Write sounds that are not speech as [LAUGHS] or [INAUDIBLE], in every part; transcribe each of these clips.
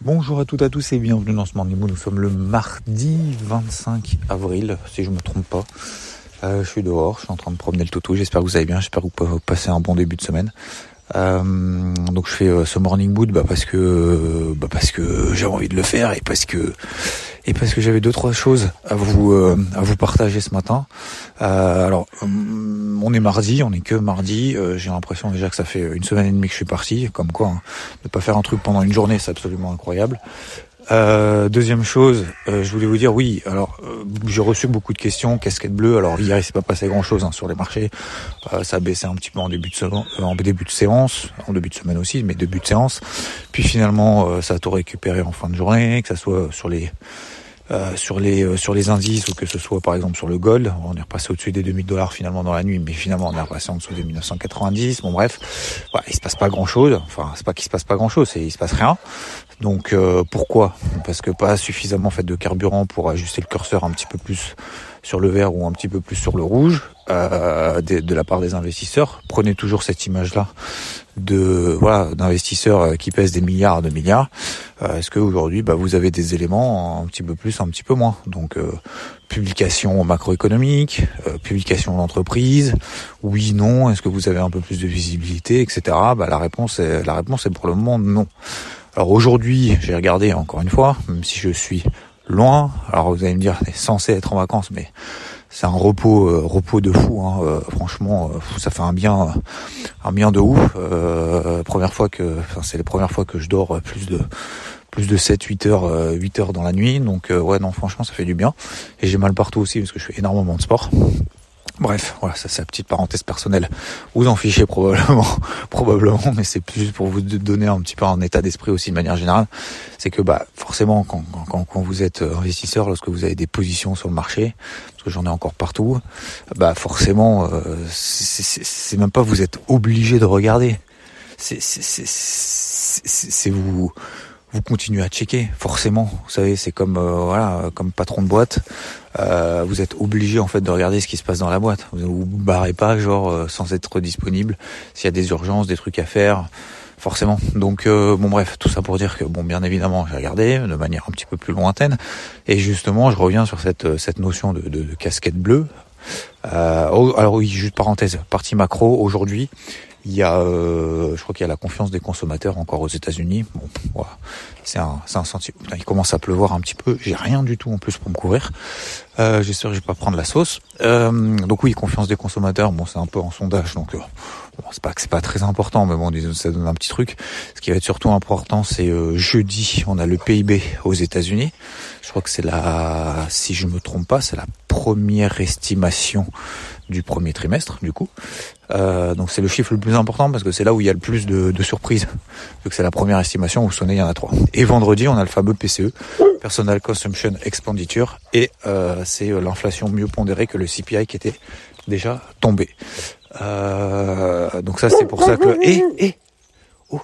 Bonjour à toutes et à tous et bienvenue dans ce Morning. Nous sommes le mardi 25 avril, si je me trompe pas. Euh, je suis dehors, je suis en train de promener le toto. J'espère que vous allez bien, j'espère que vous passez un bon début de semaine. Euh, donc je fais euh, ce morning mood bah parce que bah parce que j'ai envie de le faire et parce que et parce que j'avais deux trois choses à vous à vous partager ce matin. alors on est mardi, on est que mardi. j'ai l'impression déjà que ça fait une semaine et demie que je suis parti, comme quoi hein, ne pas faire un truc pendant une journée c'est absolument incroyable. Euh, deuxième chose, euh, je voulais vous dire oui. Alors, euh, j'ai reçu beaucoup de questions. Casquette bleue. Alors hier, il s'est pas passé grand chose hein, sur les marchés. ça a baissé un petit peu en début de en début de séance, en début de semaine aussi, mais début de séance. Puis finalement, ça a tout récupéré en fin de journée, que ça soit sur les euh, sur les euh, sur les indices ou que ce soit par exemple sur le gold, on est repassé au-dessus des 2000 dollars finalement dans la nuit, mais finalement on est repassé en dessous des 1990. Bon bref, voilà, il se passe pas grand-chose. Enfin, c'est pas qu'il se passe pas grand-chose, c'est il se passe rien. Donc euh, pourquoi? Parce que pas suffisamment fait de carburant pour ajuster le curseur un petit peu plus sur le vert ou un petit peu plus sur le rouge euh, de, la part des investisseurs. Prenez toujours cette image-là de voilà d'investisseurs euh, qui pèsent des milliards de milliards. Euh, Est-ce qu'aujourd'hui, bah, vous avez des éléments un petit peu plus, un petit peu moins? Donc euh, publication macroéconomique, euh, publication d'entreprise, oui, non. Est-ce que vous avez un peu plus de visibilité, etc. Bah, la réponse est la réponse est pour le moment non. Alors aujourd'hui, j'ai regardé encore une fois, même si je suis loin. Alors vous allez me dire, c'est censé être en vacances, mais c'est un repos, euh, repos de fou. Hein. Euh, franchement, euh, ça fait un bien, un bien de ouf. première fois que, c'est la première fois que je dors plus de plus de 7 8 heures 8 heures dans la nuit donc ouais non franchement ça fait du bien et j'ai mal partout aussi parce que je fais énormément de sport Bref, voilà, ça c'est la petite parenthèse personnelle. Vous en fichez probablement, [LAUGHS] probablement, mais c'est plus pour vous donner un petit peu un état d'esprit aussi de manière générale. C'est que bah forcément quand, quand, quand, vous êtes investisseur, lorsque vous avez des positions sur le marché, parce que j'en ai encore partout, bah forcément euh, c'est même pas vous êtes obligé de regarder. C'est vous vous continuez à checker, forcément. Vous savez, c'est comme euh, voilà, comme patron de boîte, euh, vous êtes obligé en fait de regarder ce qui se passe dans la boîte. Vous vous barrez pas genre euh, sans être disponible s'il y a des urgences, des trucs à faire, forcément. Donc bon bref, tout ça pour dire que bon bien évidemment j'ai regardé de manière un petit peu plus lointaine et justement je reviens sur cette cette notion de, de, de casquette bleue. alors oui, juste parenthèse, partie macro aujourd'hui. Il y a, euh, je crois qu'il y a la confiance des consommateurs encore aux États-Unis. Bon, voilà. c'est un, c'est un sentiment. il commence à pleuvoir un petit peu. J'ai rien du tout en plus pour me couvrir. Euh, J'espère que je vais pas prendre la sauce. Euh, donc oui, confiance des consommateurs. Bon, c'est un peu en sondage, donc euh, bon, c'est pas que c'est pas très important, mais bon, ça donne un petit truc. Ce qui va être surtout important, c'est euh, jeudi, on a le PIB aux États-Unis. Je crois que c'est la, si je me trompe pas, c'est la première estimation du premier trimestre, du coup. Euh, donc c'est le chiffre le plus important parce que c'est là où il y a le plus de, surprises. Vu que c'est la première estimation, vous sonnez, il y en a trois. Et vendredi, on a le fameux PCE, Personal Consumption Expenditure, et euh, c'est euh, l'inflation mieux pondérée que le CPI qui était déjà tombé. Donc ça c'est pour ça que... Eh, eh Oh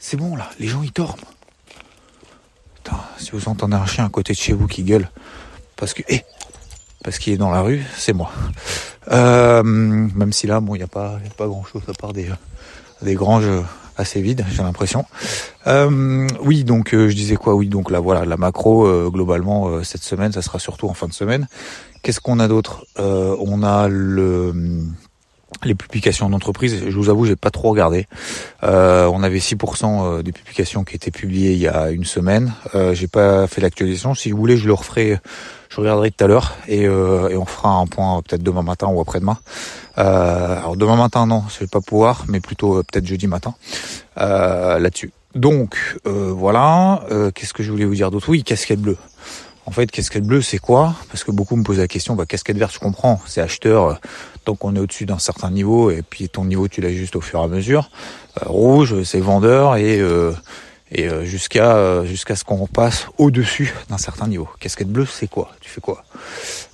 C'est bon là, les gens ils dorment. Si vous entendez un chien à côté de chez vous qui gueule, parce que... Eh parce qu'il est dans la rue, c'est moi. Euh, même si là, bon, il n'y a pas, y a pas grand chose à part des, des granges assez vides, j'ai l'impression. Euh, oui, donc euh, je disais quoi? Oui, donc là, voilà, la macro euh, globalement euh, cette semaine, ça sera surtout en fin de semaine. Qu'est-ce qu'on a d'autre? On a le les publications d'entreprise, je vous avoue, j'ai pas trop regardé. Euh, on avait 6% des publications qui étaient publiées il y a une semaine. Euh, j'ai pas fait l'actualisation. Si vous voulez, je le referai je regarderai tout à l'heure et, euh, et, on fera un point peut-être demain matin ou après-demain. Euh, alors demain matin non, je vais pas pouvoir, mais plutôt euh, peut-être jeudi matin euh, là-dessus. Donc euh, voilà, qu'est-ce que je voulais vous dire d'autre? Oui, casquette bleue. En fait, casquette bleue, c'est quoi? Parce que beaucoup me posent la question, bah, casquette verte, je comprends, c'est acheteur, tant qu'on est au-dessus d'un certain niveau, et puis ton niveau, tu l'ajustes au fur et à mesure. rouge, c'est vendeur, et et euh, jusqu'à euh, jusqu'à ce qu'on passe au-dessus d'un certain niveau. Casquette bleue, c'est quoi? Tu fais quoi?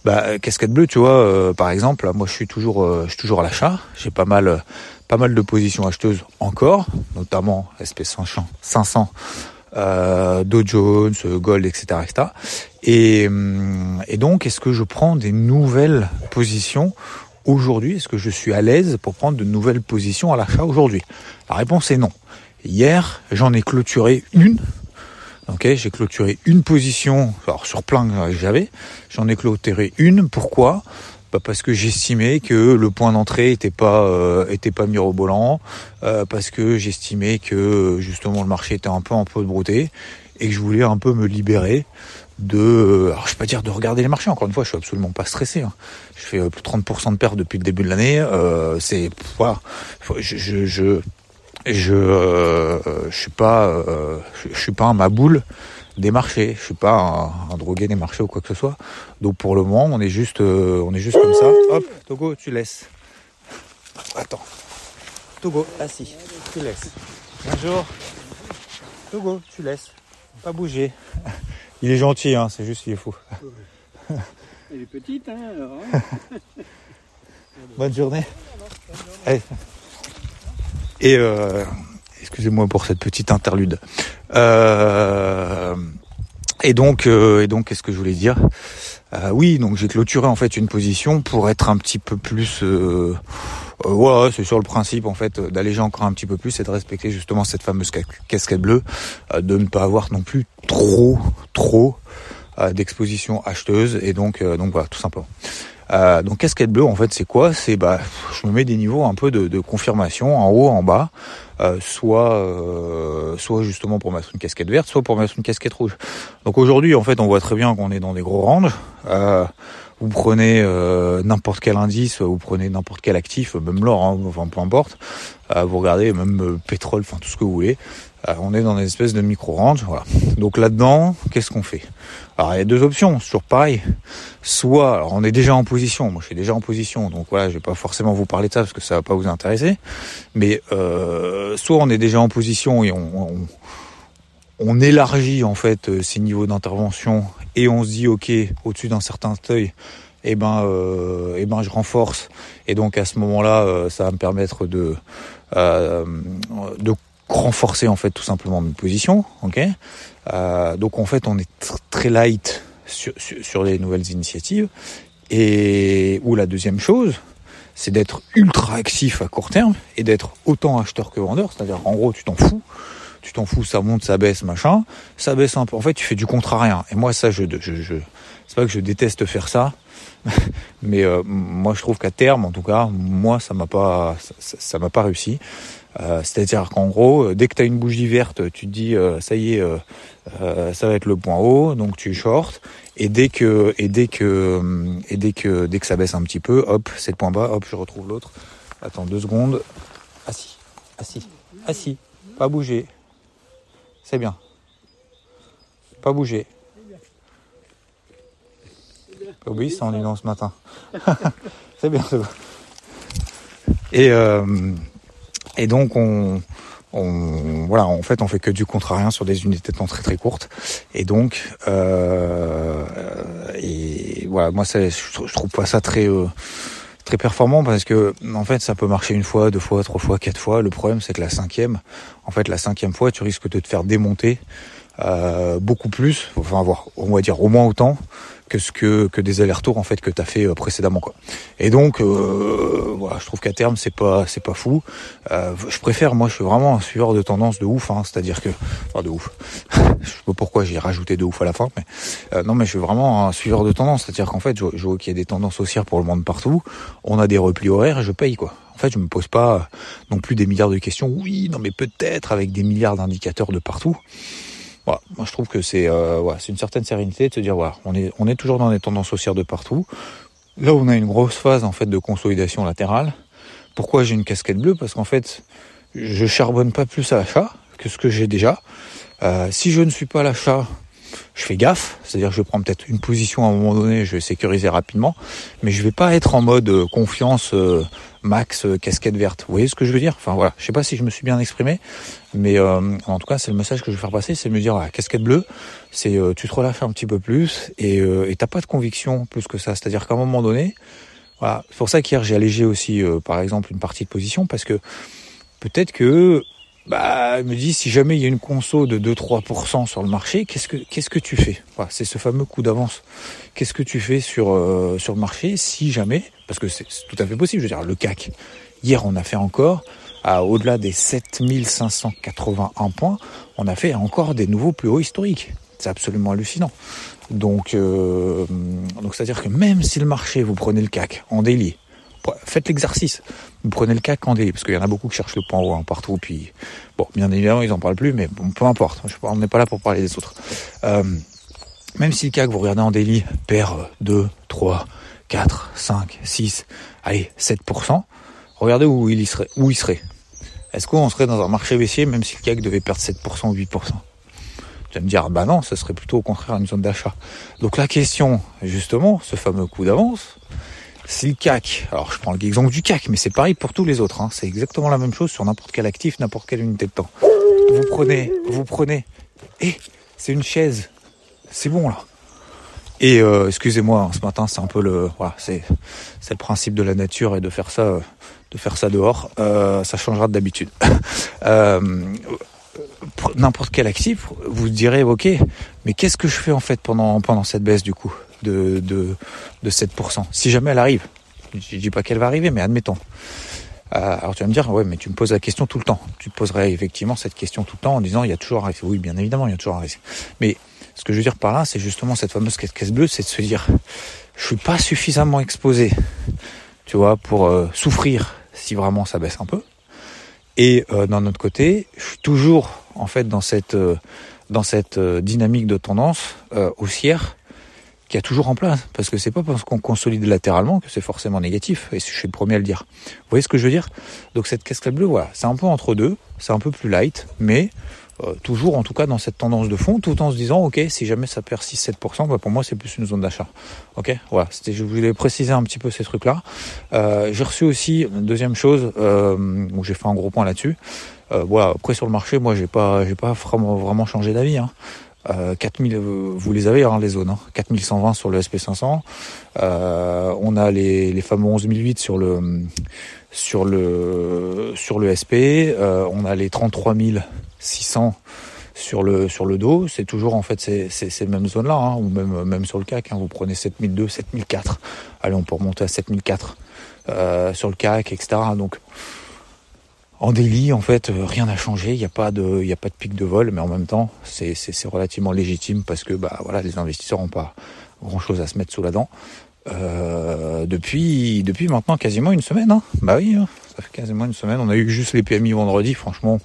Bah casquette bleue, tu vois, euh, par exemple, moi je suis toujours je toujours à l'achat. J'ai pas mal pas mal de positions acheteuses encore, notamment SP500, 500, euh, Dow Jones, Gold, etc., etc. Et, hum, et donc, est-ce que je prends des nouvelles positions aujourd'hui? Est-ce que je suis à l'aise pour prendre de nouvelles positions à l'achat aujourd'hui? La réponse est non. Hier, j'en ai clôturé une Ok, j'ai clôturé une position, alors sur plein que j'avais, j'en ai clôturé une. Pourquoi? Bah parce que j'estimais que le point d'entrée était pas euh, était pas mirobolant, euh, parce que j'estimais que justement le marché était un peu un peu brouté et que je voulais un peu me libérer de euh, alors je vais pas dire de regarder les marchés encore une fois je suis absolument pas stressé hein. je fais plus de 30% de perte depuis le début de l'année euh, c'est voilà je je je je, euh, je suis pas je, suis pas un maboule des marchés. Je suis pas un, drogué des marchés ou quoi que ce soit. Donc pour le moment on est juste on est juste comme ça. Hop Togo tu laisses. Attends. Togo assis. Tu laisses. Bonjour. Togo tu laisses. Pas bouger. [LAUGHS] Il est gentil, hein, c'est juste qu'il est fou. [LAUGHS] Elle est petite, hein, alors. Hein. [LAUGHS] Bonne journée. Et euh, excusez-moi pour cette petite interlude. Euh, et donc, euh, et donc, qu'est-ce que je voulais dire? Oui, donc j'ai clôturé en fait une position pour être un petit peu plus. ouais, c'est sur le principe en fait d'alléger encore un petit peu plus et de respecter justement cette fameuse casquette bleue, de ne pas avoir non plus trop, trop d'exposition acheteuse et donc, donc voilà, tout simplement. Euh, donc casquette bleue en fait c'est quoi? C'est bah je me mets des niveaux un peu de, de confirmation en haut, en bas, euh, soit euh, soit justement pour mettre une casquette verte, soit pour mettre une casquette rouge. Donc aujourd'hui en fait on voit très bien qu'on est dans des gros ranges. Euh, vous prenez n'importe quel indice, vous prenez n'importe quel actif, même l'or, hein, enfin peu importe. vous regardez même pétrole, enfin tout ce que vous voulez. Euh, on est dans une espèce de micro-range. Voilà. Donc là-dedans, qu'est-ce qu'on fait? Alors il y a deux options, toujours pareil. Soit, alors on est déjà en position, moi je suis déjà en position, donc voilà, je vais pas forcément vous parler de ça parce que ça va pas vous intéresser. Mais euh, soit on est déjà en position et on, élargit en fait euh, ces niveaux d'intervention et on se dit ok, au-dessus d'un certain seuil, eh ben, euh, eh ben je renforce et donc à ce moment-là, ça va me permettre de euh, de renforcer en fait tout simplement notre position. Ok, euh, donc en fait on est très light sur, sur, les nouvelles initiatives. Et ou la deuxième chose, c'est d'être ultra actif à court terme et d'être autant acheteur que vendeur. C'est-à-dire en gros tu t'en fous, tu t'en fous, ça monte, ça baisse, machin, ça baisse un peu. En fait tu fais du contrariant. Et moi ça je, je, je c'est pas que je déteste faire ça, [LAUGHS] mais euh, moi je trouve qu'à terme en tout cas moi ça m'a pas ça m'a pas réussi euh, c'est-à-dire qu'en gros, euh, dès que tu as une bougie verte, tu te dis euh, ça y est, ça va être le point haut, donc tu short. Et dès que et dès que et dès que dès que ça baisse un petit peu, hop, c'est le point bas, hop, je retrouve l'autre. Attends deux secondes. Assis, assis, assis, pas bouger. C'est bien. Pas bouger. Ça en dit non ce matin. [LAUGHS] c'est bien. Et euh, et donc on, on, voilà, en fait, on fait que du contrarien sur des unités de temps très très courtes. Et donc, euh, et voilà, moi, je, trouve pas ça très euh, très performant parce que en fait, ça peut marcher une fois, deux fois, trois fois, quatre fois. Le problème, c'est que la cinquième, en fait, la cinquième fois, tu risques de te faire démonter euh, beaucoup plus, enfin, avoir, on va dire au moins autant que ce que, que des allers-retours en fait que tu as fait euh, précédemment quoi. Et donc euh, voilà, je trouve qu'à terme c'est pas c'est pas fou. Euh, je préfère moi je suis vraiment un suiveur de tendance de ouf hein, c'est-à-dire que enfin de ouf. [LAUGHS] je sais pas pourquoi j'ai rajouté de ouf à la fin mais euh, non mais je suis vraiment un suiveur de tendance, c'est-à-dire qu'en fait je, je vois qu'il y a des tendances haussières pour le monde partout, on a des replis horaires et je paye quoi. En fait, je me pose pas non plus des milliards de questions. Oui, non mais peut-être avec des milliards d'indicateurs de partout moi je trouve que c'est euh, c'est une certaine sérénité de se dire on est on est toujours dans des tendances haussières de partout. Là, on a une grosse phase en fait de consolidation latérale. Pourquoi j'ai une casquette bleue? Parce qu'en fait, je charbonne pas plus à l'achat que ce que j'ai déjà. Euh, si je ne suis pas à l'achat, je fais gaffe, c'est-à-dire je prends peut-être une position à un moment donné, je vais sécuriser rapidement, mais je vais pas être en mode euh, confiance euh, max euh, casquette verte. Vous voyez ce que je veux dire? Enfin voilà, je sais pas si je me suis bien exprimé, mais en tout cas c'est le message que je veux faire passer, c'est de me dire casquette bleue, c'est tu te relâches un petit peu plus et et t'as pas de conviction plus que ça. C'est-à-dire qu'à un moment donné, voilà, c'est pour ça qu'hier j'ai allégé aussi par exemple une partie de position parce que peut-être que bah, me dit si jamais il y a une conso de 2-3% sur le marché, qu'est-ce que que tu fais? C'est ce fameux coup d'avance. Qu'est-ce que tu fais sur euh, sur le marché si jamais, parce que c'est tout à fait possible. Je veux dire, le CAC hier on a fait encore à au-delà des 7581 points, on a fait encore des nouveaux plus hauts historiques. C'est absolument hallucinant. Donc, euh, donc c'est-à-dire que même si le marché, vous prenez le CAC en daily, faites l'exercice. Vous prenez le en daily, parce qu'il y en a beaucoup qui cherchent le point haut partout. Bon, bien évidemment, ils en parlent plus, mais peu importe. on n'est pas là pour parler des autres. Euh, même si le CAC, vous regardez en daily, perd 2, 3, 4, 5, 6, allez, 7%, regardez où il, serait. Est-ce qu'on serait dans un marché baissier même si le CAC devait perdre 7% ou 8% tu vas me dire, bah non, ce serait plutôt au contraire une zone d'achat. Donc la question, justement, ce fameux coup d'avance, si le CAC, alors je prends l'exemple du CAC, mais c'est pareil pour tous les autres, hein, c'est exactement la même chose sur n'importe quel actif, n'importe quelle unité de temps. Vous prenez, vous prenez, et c'est une chaise, c'est bon là. Et euh, excusez-moi, hein, ce matin c'est un peu le, voilà, c'est c'est le principe de la nature et de faire ça, de faire ça dehors. Euh, ça changera d'habitude. [LAUGHS] euh, n'importe quel actif, vous direz ok, mais qu'est-ce que je fais en fait pendant cette baisse du coup? De de, de 7% Si jamais elle arrive, je dis pas qu'elle va arriver, mais admettons. Euh, alors tu vas me dire ouais, mais tu me poses la question tout le temps. Tu poserais effectivement cette question tout le temps en disant il y a toujours un risque. Oui, bien évidemment, il y a toujours un risque. Mais ce que je veux dire par là, c'est justement cette fameuse caisse bleue, c'est de se dire je suis pas suffisamment exposé, tu vois, pour euh, souffrir si vraiment ça baisse un peu. Et euh, d'un autre côté, je suis toujours en fait dans cette dans cette dynamique de tendance haussière qui est toujours en place. Parce que c'est pas parce qu'on consolide latéralement que c'est forcément négatif. Et je suis le premier à le dire. Vous voyez ce que je veux dire? Donc cette casquette bleue, voilà, c'est un peu entre deux, c'est un peu plus light, mais euh, toujours en tout cas dans cette tendance de fond, tout en se disant ok si jamais ça perd 6-7%, bah pour moi c'est plus une zone d'achat. Ok, voilà, c'était je voulais préciser un petit peu ces trucs là. Euh, j'ai reçu aussi une deuxième chose euh, où j'ai fait un gros point là-dessus. Euh, voilà, après sur le marché, moi j'ai pas j'ai pas vraiment vraiment changé d'avis. Hein. Euh, 4000, vous les avez hein, les zones, hein. 4120 sur le SP500. Euh, on a les, les fameux 11008 sur le sur le sur le SP. Euh, on a les 33600 sur le sur le dos. C'est toujours en fait ces, ces, ces mêmes zones là, hein, ou même même sur le CAC. Hein, vous prenez 7002, 7004. Allez, on peut remonter à 7004 euh, sur le CAC, etc. Donc en délit, en fait, euh, rien n'a changé. Il n'y a pas de, a pas de pic de vol, mais en même temps, c'est, relativement légitime parce que, bah, voilà, les investisseurs n'ont pas grand chose à se mettre sous la dent. Euh, depuis, depuis maintenant quasiment une semaine, hein. Bah oui, hein. ça fait quasiment une semaine. On a eu juste les PMI vendredi. Franchement,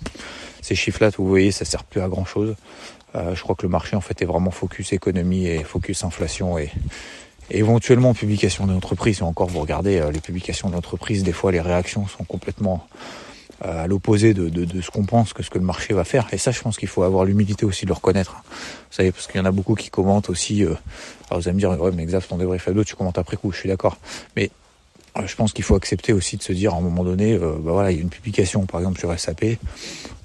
ces chiffres-là, vous voyez, ça sert plus à grand chose. Euh, je crois que le marché, en fait, est vraiment focus économie et focus inflation et, éventuellement publication d'entreprise. Et encore, vous regardez les publications d'entreprise, des fois, les réactions sont complètement euh, à l'opposé de, de, de, ce qu'on pense que ce que le marché va faire. Et ça, je pense qu'il faut avoir l'humilité aussi de le reconnaître. Vous savez, parce qu'il y en a beaucoup qui commentent aussi. Euh, alors vous allez me dire, ouais, mais exact, ton débrief à deux, tu commentes après coup. Je suis d'accord. Mais euh, je pense qu'il faut accepter aussi de se dire à un moment donné, euh, bah voilà, il y a une publication, par exemple sur SAP.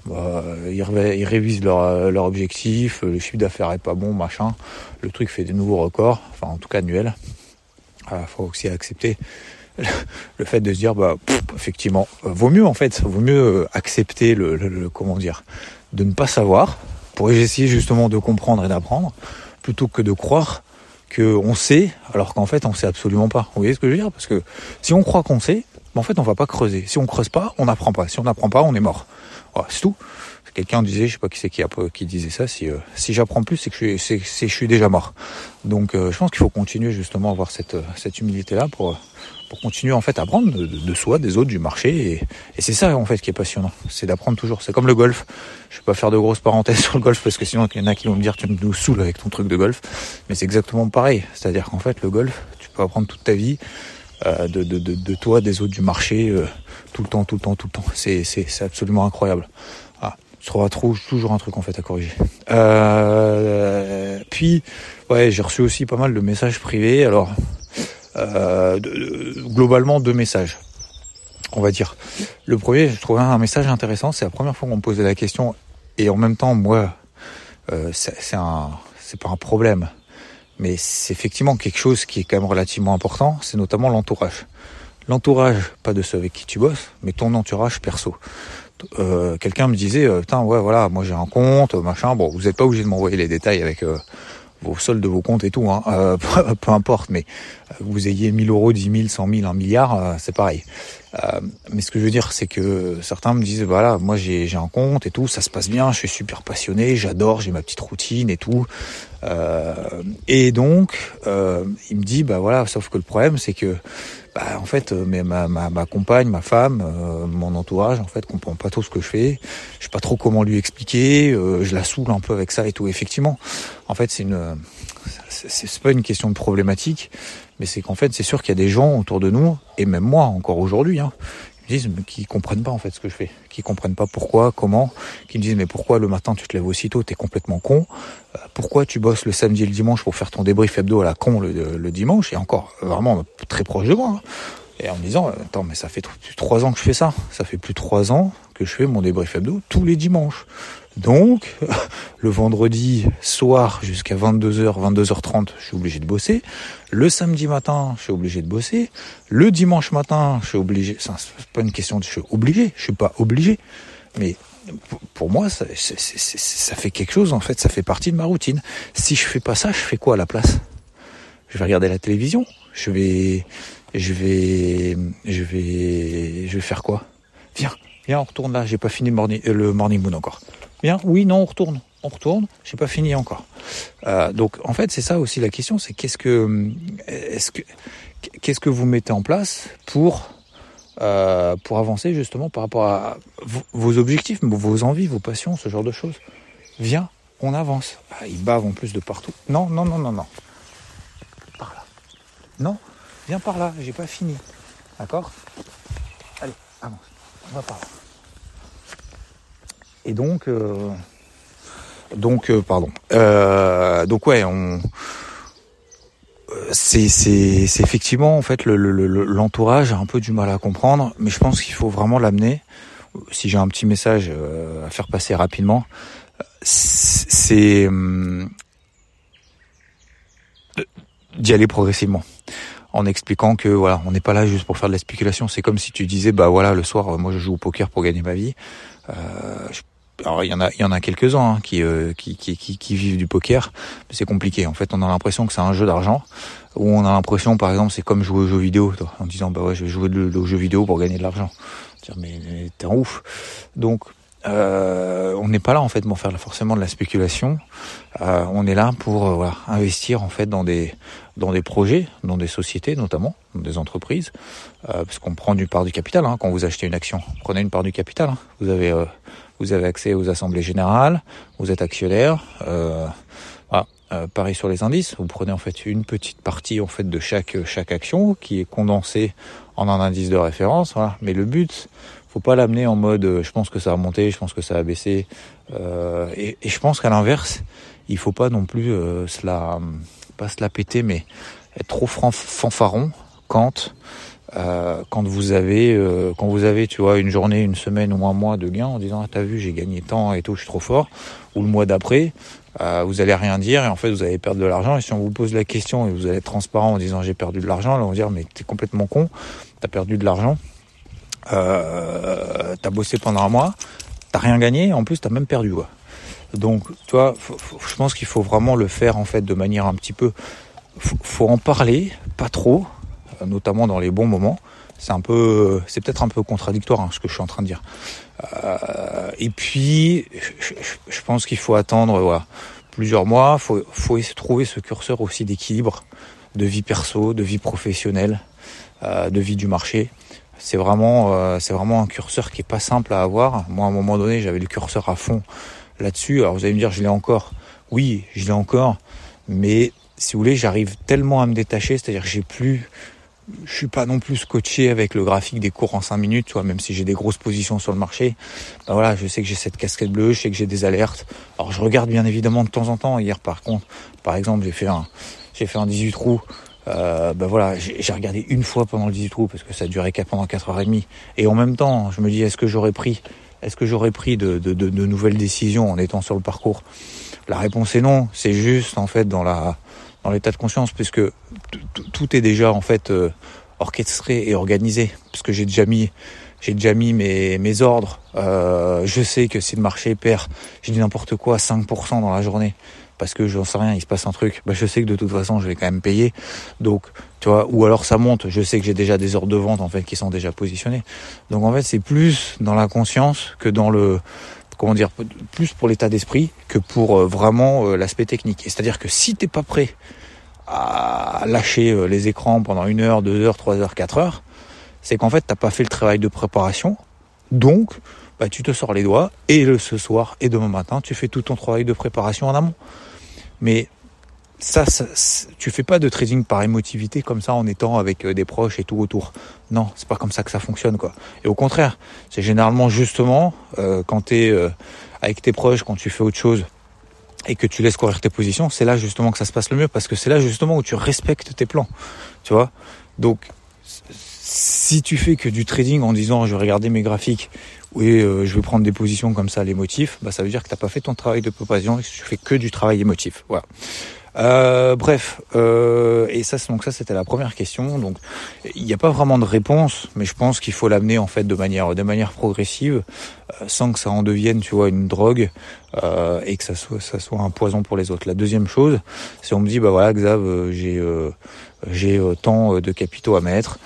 Bah, ils, révisent leur, leur objectif, le chiffre d'affaires est pas bon, machin. Le truc fait des nouveaux records, enfin en tout cas annuels. Il faut aussi accepter [LAUGHS] le fait de se dire bah effectivement euh, vaut mieux en fait vaut mieux euh, accepter le, le, comment dire de ne pas savoir pour essayer justement de comprendre et d'apprendre plutôt que de croire que on sait alors qu'en fait on sait absolument pas. Vous voyez ce que je veux dire? Parce que si on croit qu'on sait en fait on va pas creuser. Si on creuse pas on n'apprend pas. Si on n'apprend pas on est mort. C'est tout. Quelqu'un disait je sais pas qui c'est qui, qui disait ça si euh, si j'apprends plus c'est que je suis c'est, je suis déjà mort. Donc je pense qu'il faut continuer justement à avoir cette cette humilité là pour pour continuer en fait à apprendre de, soi, des autres, du marché. Et, et c'est ça en fait qui est passionnant, c'est d'apprendre toujours. C'est comme le golf. Je vais pas faire de grosses parenthèses [LAUGHS] sur le golf parce que sinon il y en a qui vont me dire tu nous saoules avec ton truc de golf. Mais c'est exactement pareil. C'est-à-dire qu'en fait le golf, tu peux apprendre toute ta vie euh, de, de, de, de, toi, des autres, du marché, euh, tout le temps, tout le temps, tout le temps. C'est absolument incroyable. Ah, tu trouveras toujours un truc en fait à corriger. Euh, puis, ouais, j'ai reçu aussi pas mal de messages privés. Alors, euh, globalement deux messages. On va dire. Le premier, je trouvais un message intéressant. C'est la première fois qu'on me posait la question, et en même temps, moi, euh, c'est pas un problème, mais c'est effectivement quelque chose qui est quand même relativement important. C'est notamment l'entourage. L'entourage, pas de ceux avec qui tu bosses, mais ton entourage perso. Euh, quelqu'un me disait, euh, putain, ouais, voilà, moi j'ai un compte, machin. Bon, vous n'êtes pas obligé de m'envoyer les détails avec vos soldes de vos comptes et tout, hein, euh, [LAUGHS] peu, importe, mais que vous ayez 1000 euros, 10 000, 100 000, 1 milliard, c'est pareil. mais ce que je veux dire, c'est que certains me disent, voilà, moi j'ai un compte et tout, ça se passe bien, je suis super passionné, j'adore, j'ai ma petite routine et tout. et donc, il me dit, bah voilà, sauf que le problème, c'est que bah, en fait, euh, mais ma, ma, ma, compagne, ma femme, euh, mon entourage, en fait, comprend pas trop ce que je fais. Je sais pas trop comment lui expliquer. Euh, je la saoule un peu avec ça et tout. Effectivement, en fait, c'est une, c'est pas une question de problématique, mais c'est qu'en fait, c'est sûr qu'il y a des gens autour de nous, et même moi encore aujourd'hui, hein, disent qui comprennent pas en fait ce que je fais, qui comprennent pas pourquoi, comment, qui me disent mais pourquoi le matin tu te lèves aussitôt, t'es complètement con, euh, pourquoi tu bosses le samedi et le dimanche pour faire ton débrief hebdo à la con le, dimanche? Et encore vraiment très proche de moi. Hein. Et en me disant attends mais ça fait plus trois ans que je fais ça, ça fait plus de trois ans que je fais mon débrief hebdo tous les dimanches. Donc, [LAUGHS] le vendredi soir jusqu'à 22h, 22h30, je suis obligé de bosser. Le samedi matin, je suis obligé de bosser. Le dimanche matin, je suis obligé. C'est pas une question de je suis obligé. Je suis pas obligé. Mais pour moi, ça, ça, fait quelque chose en fait. Ça fait partie de ma routine. Si je fais pas ça, je fais quoi à la place? Je vais regarder la télévision. Je vais, je vais, je vais, je vais faire quoi? Viens, viens, on retourne là. J'ai pas fini le morning, euh, le morning moon encore. Bien, oui, non, on retourne. On retourne. J'ai pas fini encore. Euh, donc, en fait, c'est ça aussi la question, c'est qu'est-ce que, est-ce que, qu'est-ce que vous mettez en place pour euh, pour avancer justement par rapport à vos objectifs, vos envies, vos passions, ce genre de choses? Viens, on avance. Ah, ils bavent en plus de partout. Non, non, non, non, non. Par là. Non, viens par là. J'ai pas fini. D'accord Allez, avance. On va par là. Et donc, euh, donc, euh, pardon. Euh, donc ouais, on, c'est, c'est, c'est effectivement en fait le, l'entourage a un peu du mal à comprendre, mais je pense qu'il faut vraiment l'amener. Si j'ai un petit message à faire passer rapidement, c'est d'y aller progressivement en expliquant que voilà, on n'est pas là juste pour faire de la spéculation. C'est comme si tu disais bah voilà, le soir, moi je joue au poker pour gagner ma vie. Euh, je alors il y en a, il y en a quelques-uns hein, qui, euh, qui, qui, qui, vivent du poker, mais c'est compliqué. En fait, on a l'impression que c'est un jeu d'argent, où on a l'impression, par exemple, c'est comme jouer aux jeux vidéo, toi, en disant bah ouais, je vais jouer aux jeux vidéo pour gagner de l'argent. Mais, mais t'es un ouf. Donc euh, on n'est pas là en fait pour faire forcément de la spéculation. Euh, on est là pour euh, voilà, investir en fait dans des dans des projets, dans des sociétés notamment, dans des entreprises, euh, parce qu'on prend du part du capital hein, quand vous achetez une action. Prenez une part du capital. Hein. Vous avez euh, vous avez accès aux assemblées générales, vous êtes actionnaire. Voilà. pareil sur les indices, vous prenez en fait une petite partie en fait de chaque chaque action qui est condensée en un indice de référence. Voilà. Mais le but faut pas l'amener en mode euh, je pense que ça va monter, je pense que ça va baisser. Euh, et, et, je pense qu'à l'inverse, il faut pas non plus euh, se la, pas se la péter, mais être trop fanfaron quand euh, quand vous avez euh, quand vous avez tu vois une journée, une semaine ou un mois de gain en disant ah, t'as vu j'ai gagné tant et tout, je suis trop fort. Ou le mois d'après, euh, vous allez rien dire et en fait vous allez perdre de l'argent. Et si on vous pose la question et vous allez être transparent en disant j'ai perdu de l'argent, là on va dire mais t'es complètement con, t'as perdu de l'argent euh, t'as bossé pendant un mois, t'as rien gagné, en plus t'as même perdu. Quoi. Donc, toi, je pense qu'il faut vraiment le faire en fait de manière un petit peu. Faut, en parler, pas trop, euh, notamment dans les bons moments. C'est un peu, c'est peut-être un peu contradictoire hein, ce que je suis en train de dire. Euh, et puis, je, pense qu'il faut attendre plusieurs mois. Faut, faut trouver ce curseur aussi d'équilibre de vie perso, de vie professionnelle, euh, de vie du marché c'est vraiment, euh, c'est vraiment un curseur qui est pas simple à avoir. Moi, à un moment donné, j'avais le curseur à fond là-dessus. Alors vous allez me dire, je l'ai encore. Oui, je l'ai encore. Mais si vous voulez, j'arrive tellement à me détacher, c'est-à-dire que j'ai plus, je suis pas non plus scotché avec le graphique des cours en 5 minutes, tu même si j'ai des grosses positions sur le marché. Ben voilà, je sais que j'ai cette casquette bleue, je sais que j'ai des alertes. Alors je regarde bien évidemment de temps en temps. Hier, par contre, par exemple, j'ai fait un, j'ai fait un 18 trous euh, ben voilà, j'ai regardé une fois pendant le 18 trous parce que ça durait pendant 4h30. Et en même temps, je me dis, est-ce que j'aurais pris, est-ce que j'aurais pris de, de, de, de, nouvelles décisions en étant sur le parcours? La réponse est non. C'est juste en fait dans la dans l'état de conscience puisque tout est déjà en fait euh, orchestré et organisé puisque j'ai déjà mis j'ai déjà mis mes, mes ordres, euh, je sais que si le marché perd, j'ai dit n'importe quoi, 5% dans la journée, parce que j'en sais rien, il se passe un truc, bah je sais que de toute façon je vais quand même payer. Donc, tu vois, ou alors ça monte, je sais que j'ai déjà des ordres de vente en fait qui sont déjà positionnés. Donc en fait, c'est plus dans la conscience que dans le comment dire plus pour l'état d'esprit que pour euh, vraiment euh, l'aspect technique. C'est-à-dire que si t'es pas prêt à lâcher euh, les écrans pendant une heure, deux heures, trois heures, quatre heures, c'est qu'en fait t'as pas fait le travail de préparation. Donc, bah, tu te sors les doigts et le ce soir et demain matin, tu fais tout ton travail de préparation en amont. Mais ça, ça tu fais pas de trading par émotivité comme ça en étant avec euh, des proches et tout autour. Non, c'est pas comme ça que ça fonctionne quoi. Et au contraire, c'est généralement justement euh, quand tu es euh, avec tes proches, quand tu fais autre chose et que tu laisses courir tes positions, c'est là justement que ça se passe le mieux parce que c'est là justement où tu respectes tes plans. Tu vois Donc si tu fais que du trading en disant je vais regarder mes graphiques oui, euh, je vais prendre des positions comme ça, les motifs, bah, ça veut dire que t'as pas fait ton travail de préparation et que tu fais que du travail émotif. Voilà. Euh, bref, euh, et ça, donc ça, c'était la première question. Donc, il n'y a pas vraiment de réponse, mais je pense qu'il faut l'amener en fait de manière, de manière progressive, euh, sans que ça en devienne, tu vois, une drogue euh, et que ça soit, ça soit un poison pour les autres. La deuxième chose, c'est on me dit, bah voilà, Xav, j'ai j'ai tant de capitaux à mettre,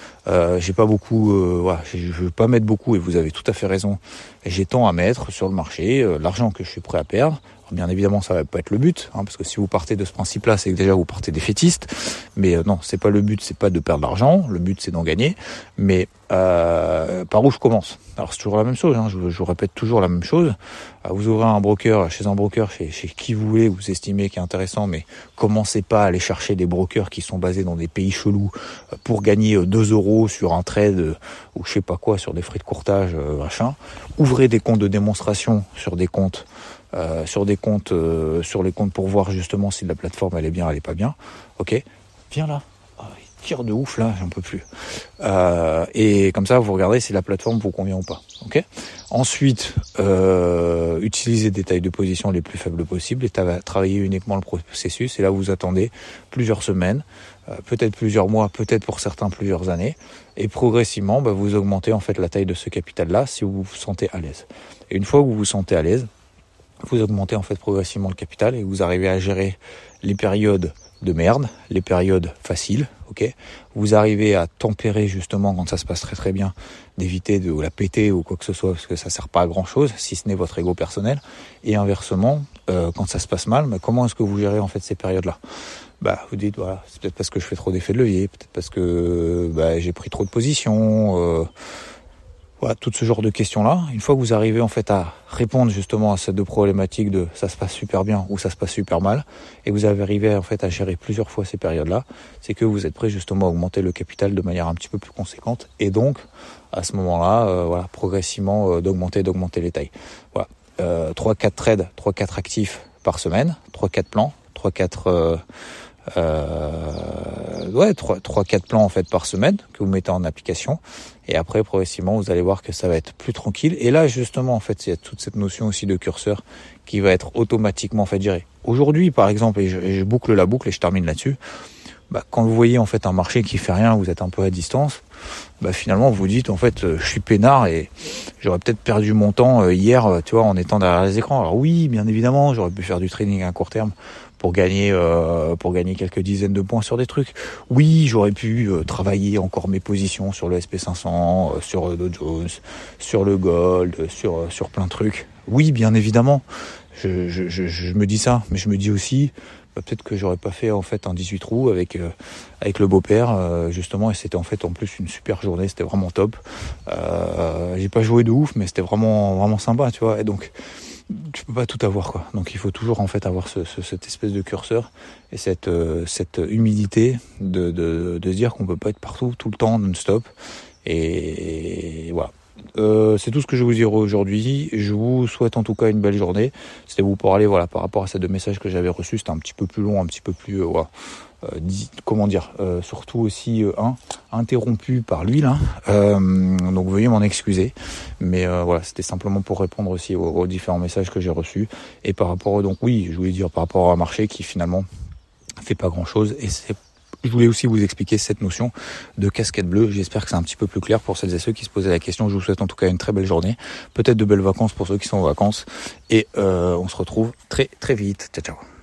j'ai pas beaucoup, voilà, je veux pas mettre beaucoup, et vous avez tout à fait raison. J'ai tant à mettre sur le marché, l'argent que je suis prêt à perdre. Bien évidemment, ça va pas être le but, hein, parce que si vous partez de ce principe-là, c'est que déjà vous partez défaitiste. Mais euh, non, c'est pas le but, c'est pas de perdre de l'argent. Le but, c'est d'en gagner. Mais euh, par où je commence? Alors c'est toujours la même chose. Hein, je, je, vous répète toujours la même chose. Euh, vous ouvrez un broker chez un broker, chez, chez qui vous voulez, vous estimez qui est intéressant, mais commencez pas à aller chercher des brokers qui sont basés dans des pays chelous euh, pour gagner 2 euros sur un trade ou je sais pas quoi sur des frais de courtage, machin. Ouvrez des comptes de démonstration sur des comptes euh, sur des comptes, euh, sur les comptes pour voir justement si la plateforme elle est bien, elle est pas bien. Ok, viens là. Oh, il tire de ouf là, j'en peux plus. Euh, et comme ça, vous regardez si la plateforme vous convient ou pas. Ok. Ensuite, utilisez des tailles de position les plus faibles possibles et travailler uniquement le processus. Et là, vous attendez plusieurs semaines, peut-être plusieurs mois, peut-être pour certains plusieurs années. Et progressivement, bah, vous augmentez en fait la taille de ce capital-là si vous vous sentez à l'aise. Et une fois que vous vous sentez à l'aise, vous augmentez en fait progressivement le capital et vous arrivez à gérer les périodes de merde, les périodes faciles, ok. Vous arrivez à tempérer justement quand ça se passe très très bien, d'éviter de la péter ou quoi que ce soit parce que ça sert pas à grand chose si ce n'est votre ego personnel. Et inversement, euh, quand ça se passe mal, mais comment est-ce que vous gérez en fait ces périodes-là? Bah, vous dites voilà, c'est peut-être parce que je fais trop d'effets de levier, peut-être parce que bah, j'ai pris trop de positions. Euh, voilà, tout ce genre de questions-là. Une fois que vous arrivez en fait à répondre justement à ces deux problématiques de ça se passe super bien ou ça se passe super mal, et vous avez arrivé en fait à gérer plusieurs fois ces périodes-là, c'est que vous êtes prêt justement à augmenter le capital de manière un petit peu plus conséquente, et donc à ce moment-là, euh, voilà, progressivement euh, d'augmenter, d'augmenter les tailles. Voilà, euh, 3-4 trades, 3-4 actifs par semaine, 3-4 plans, 3-4 euh, ouais, 3, 3 4 plans en fait par semaine que vous mettez en application et après progressivement vous allez voir que ça va être plus tranquille et là justement en fait il y a toute cette notion aussi de curseur qui va être automatiquement en fait géré. Aujourd'hui par exemple et je, boucle la boucle et je termine là-dessus. Bah, quand vous voyez en fait un marché qui fait rien, vous êtes un peu à distance, bah, finalement vous dites en fait euh, je suis peinard et j'aurais peut-être perdu mon temps euh, hier, euh, tu vois, en étant derrière les écrans. Alors oui, bien évidemment, j'aurais pu faire du training à court terme pour gagner euh, pour gagner quelques dizaines de points sur des trucs. Oui, j'aurais pu euh, travailler encore mes positions sur le SP500, euh, sur Dow Jones, sur le Gold, sur sur plein de trucs. Oui, bien évidemment. Je, je, je, je me dis ça, mais je me dis aussi bah, peut-être que j'aurais pas fait en fait un 18 trous avec avec le beau-père justement et c'était en fait en plus une super journée c'était vraiment top euh, j'ai pas joué de ouf mais c'était vraiment vraiment sympa tu vois et donc tu peux pas tout avoir quoi. Donc il faut toujours en fait avoir ce, ce, cette espèce de curseur et cette euh, cette humilité de, de, de se dire qu'on peut pas être partout tout le temps non-stop et, voilà. Euh, c'est tout ce que je vous dire aujourd'hui. Je vous souhaite en tout cas une belle journée. C'était vous pour aller voilà par rapport à ces deux messages que j'avais reçus. C'était un petit peu plus long, un petit peu plus euh, voilà, comment dire, euh, surtout aussi euh, un interrompu par lui là. donc veuillez m'en excuser, mais voilà, c'était simplement pour répondre aussi aux, différents messages que j'ai reçus et par rapport donc oui, je voulais dire par rapport à un marché qui finalement fait pas grand chose et c'est je voulais aussi vous expliquer cette notion de casquette bleue. J'espère que c'est un petit peu plus clair pour celles et ceux qui se posaient la question. Je vous souhaite en tout cas une très belle journée, peut-être de belles vacances pour ceux qui sont en vacances, et euh, on se retrouve très très vite. Ciao ciao.